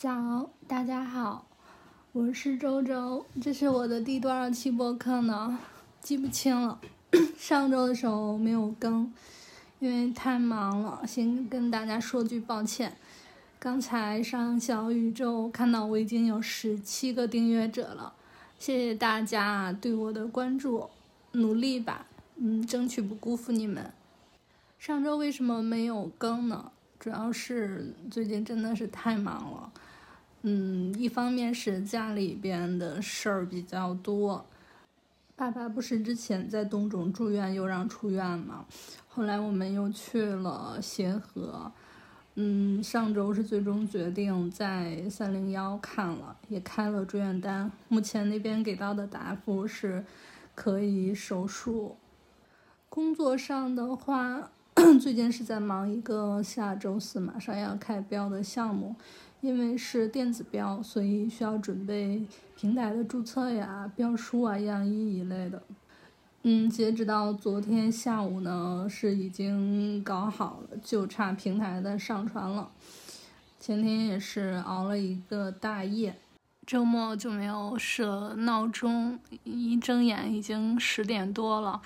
早，大家好，我是周周，这是我的第多少期播客呢？记不清了。上周的时候没有更，因为太忙了，先跟大家说句抱歉。刚才上小宇宙看到我已经有十七个订阅者了，谢谢大家对我的关注，努力吧，嗯，争取不辜负你们。上周为什么没有更呢？主要是最近真的是太忙了。嗯，一方面是家里边的事儿比较多，爸爸不是之前在东种住院又让出院嘛，后来我们又去了协和，嗯，上周是最终决定在三零幺看了，也开了住院单，目前那边给到的答复是可以手术。工作上的话，最近是在忙一个下周四马上要开标的项目。因为是电子标，所以需要准备平台的注册呀、标书啊、样衣一类的。嗯，截止到昨天下午呢，是已经搞好了，就差平台的上传了。前天也是熬了一个大夜，周末就没有设闹钟，一睁眼已经十点多了。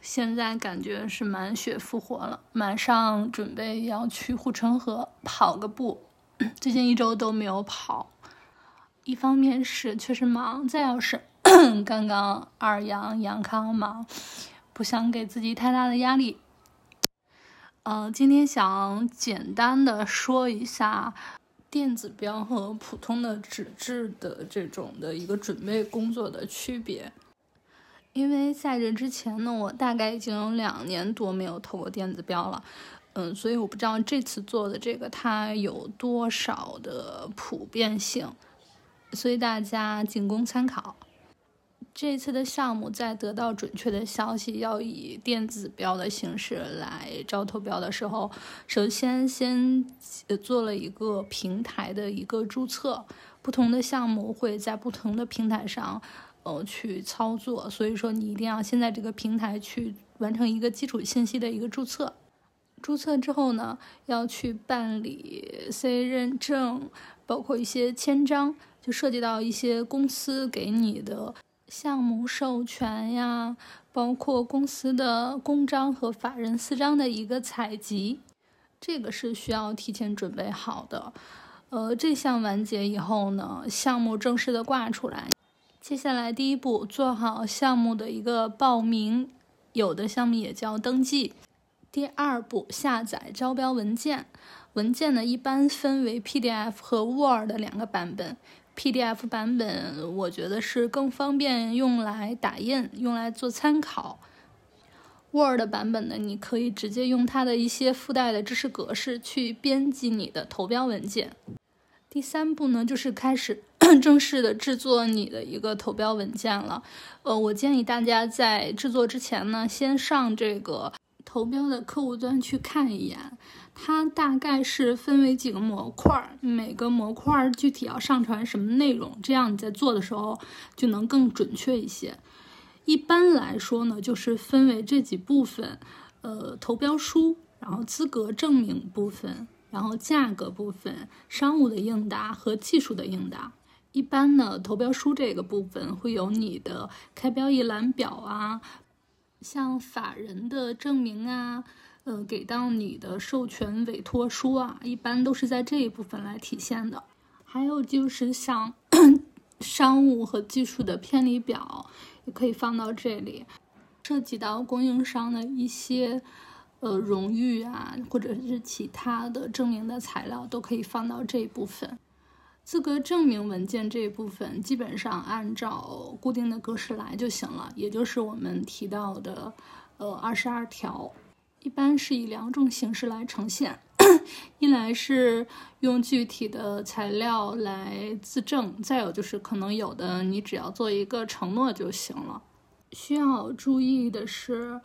现在感觉是满血复活了，马上准备要去护城河跑个步。最近一周都没有跑，一方面是确实忙，再要是 刚刚二阳阳康嘛，不想给自己太大的压力。呃，今天想简单的说一下电子标和普通的纸质的这种的一个准备工作的区别。因为在这之前呢，我大概已经有两年多没有投过电子标了。嗯，所以我不知道这次做的这个它有多少的普遍性，所以大家仅供参考。这次的项目在得到准确的消息要以电子标的形式来招投标的时候，首先先做了一个平台的一个注册，不同的项目会在不同的平台上呃去操作，所以说你一定要先在这个平台去完成一个基础信息的一个注册。注册之后呢，要去办理 C 认证，包括一些签章，就涉及到一些公司给你的项目授权呀，包括公司的公章和法人私章的一个采集，这个是需要提前准备好的。呃，这项完结以后呢，项目正式的挂出来，接下来第一步做好项目的一个报名，有的项目也叫登记。第二步，下载招标文件。文件呢，一般分为 PDF 和 Word 两个版本。PDF 版本我觉得是更方便用来打印，用来做参考。Word 版本呢，你可以直接用它的一些附带的知识格式去编辑你的投标文件。第三步呢，就是开始 正式的制作你的一个投标文件了。呃，我建议大家在制作之前呢，先上这个。投标的客户端去看一眼，它大概是分为几个模块儿，每个模块儿具体要上传什么内容，这样你在做的时候就能更准确一些。一般来说呢，就是分为这几部分，呃，投标书，然后资格证明部分，然后价格部分，商务的应答和技术的应答。一般呢，投标书这个部分会有你的开标一览表啊。像法人的证明啊，呃，给到你的授权委托书啊，一般都是在这一部分来体现的。还有就是像 商务和技术的偏离表，也可以放到这里。涉及到供应商的一些呃荣誉啊，或者是其他的证明的材料，都可以放到这一部分。资格证明文件这一部分，基本上按照固定的格式来就行了，也就是我们提到的，呃，二十二条，一般是以两种形式来呈现，一来是用具体的材料来自证，再有就是可能有的你只要做一个承诺就行了。需要注意的是。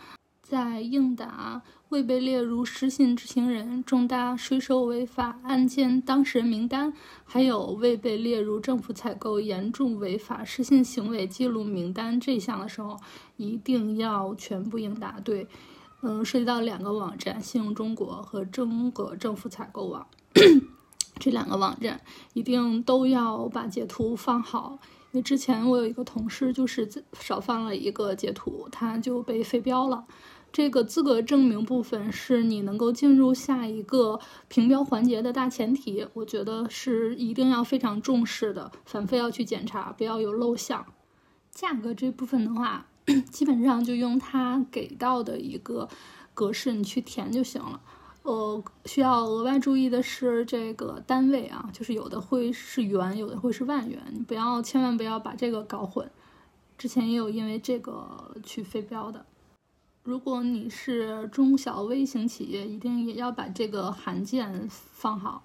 在应答未被列入失信执行人、重大税收违法案件当事人名单，还有未被列入政府采购严重违法失信行为记录名单这项的时候，一定要全部应答对。嗯，涉及到两个网站：信用中国和中国政府采购网。这两个网站一定都要把截图放好。因为之前我有一个同事就是少放了一个截图，他就被废标了。这个资格证明部分是你能够进入下一个评标环节的大前提，我觉得是一定要非常重视的，反复要去检查，不要有漏项。价格这部分的话，基本上就用他给到的一个格式你去填就行了。呃，需要额外注意的是这个单位啊，就是有的会是元，有的会是万元，你不要千万不要把这个搞混。之前也有因为这个去飞标的。如果你是中小微型企业，一定也要把这个函件放好。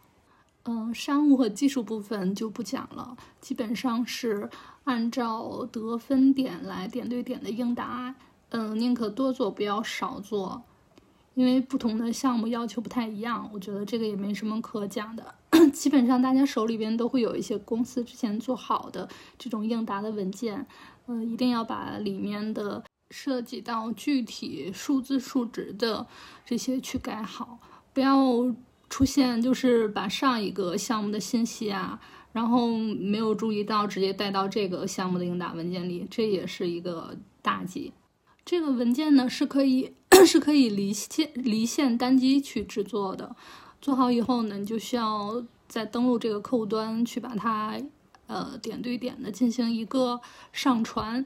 嗯，商务和技术部分就不讲了，基本上是按照得分点来点对点的应答。嗯，宁可多做，不要少做。因为不同的项目要求不太一样，我觉得这个也没什么可讲的。基本上大家手里边都会有一些公司之前做好的这种应答的文件，呃，一定要把里面的涉及到具体数字数值的这些去改好，不要出现就是把上一个项目的信息啊，然后没有注意到直接带到这个项目的应答文件里，这也是一个大忌。这个文件呢是可以。是可以离线离线单机去制作的，做好以后呢，你就需要再登录这个客户端去把它，呃，点对点的进行一个上传，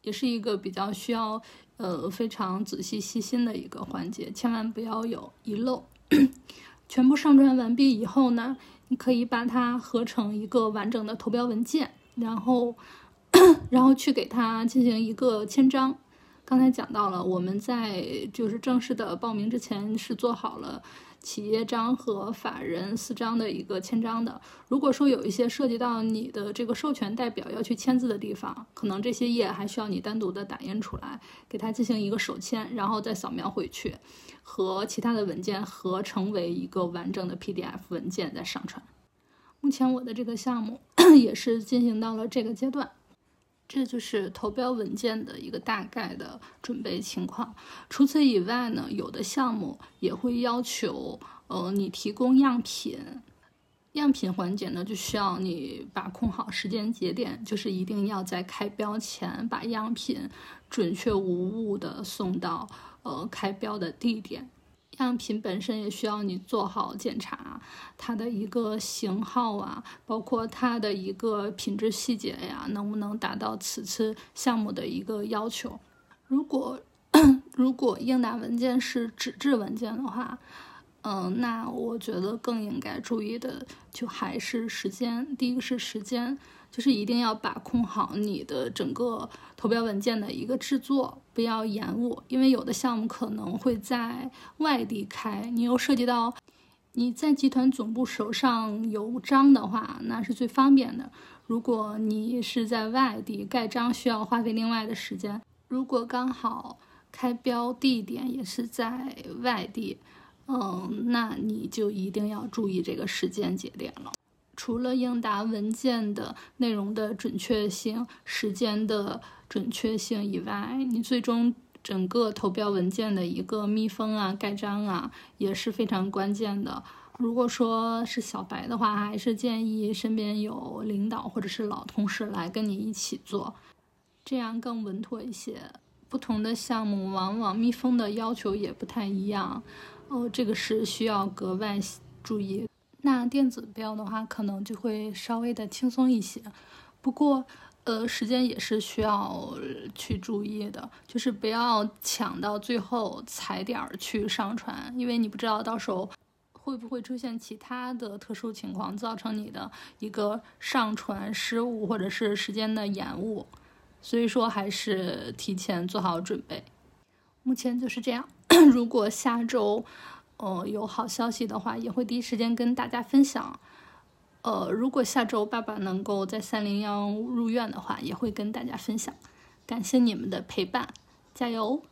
也是一个比较需要呃非常仔细细心的一个环节，千万不要有遗漏。全部上传完毕以后呢，你可以把它合成一个完整的投标文件，然后 然后去给它进行一个签章。刚才讲到了，我们在就是正式的报名之前是做好了企业章和法人私章的一个签章的。如果说有一些涉及到你的这个授权代表要去签字的地方，可能这些页还需要你单独的打印出来，给他进行一个手签，然后再扫描回去，和其他的文件合成为一个完整的 PDF 文件再上传。目前我的这个项目 也是进行到了这个阶段。这就是投标文件的一个大概的准备情况。除此以外呢，有的项目也会要求，呃，你提供样品。样品环节呢，就需要你把控好时间节点，就是一定要在开标前把样品准确无误的送到呃开标的地点。样品本身也需要你做好检查，它的一个型号啊，包括它的一个品质细节呀，能不能达到此次项目的一个要求？如果 如果应答文件是纸质文件的话，嗯，那我觉得更应该注意的就还是时间。第一个是时间。就是一定要把控好你的整个投标文件的一个制作，不要延误，因为有的项目可能会在外地开，你又涉及到你在集团总部手上有章的话，那是最方便的。如果你是在外地盖章，需要花费另外的时间。如果刚好开标地点也是在外地，嗯，那你就一定要注意这个时间节点了。除了应答文件的内容的准确性、时间的准确性以外，你最终整个投标文件的一个密封啊、盖章啊也是非常关键的。如果说是小白的话，还是建议身边有领导或者是老同事来跟你一起做，这样更稳妥一些。不同的项目往往密封的要求也不太一样，哦，这个是需要格外注意。那电子标的话，可能就会稍微的轻松一些，不过，呃，时间也是需要去注意的，就是不要抢到最后踩点儿去上传，因为你不知道到时候会不会出现其他的特殊情况，造成你的一个上传失误或者是时间的延误，所以说还是提前做好准备。目前就是这样，如果下周。呃，有好消息的话，也会第一时间跟大家分享。呃，如果下周爸爸能够在三零幺入院的话，也会跟大家分享。感谢你们的陪伴，加油！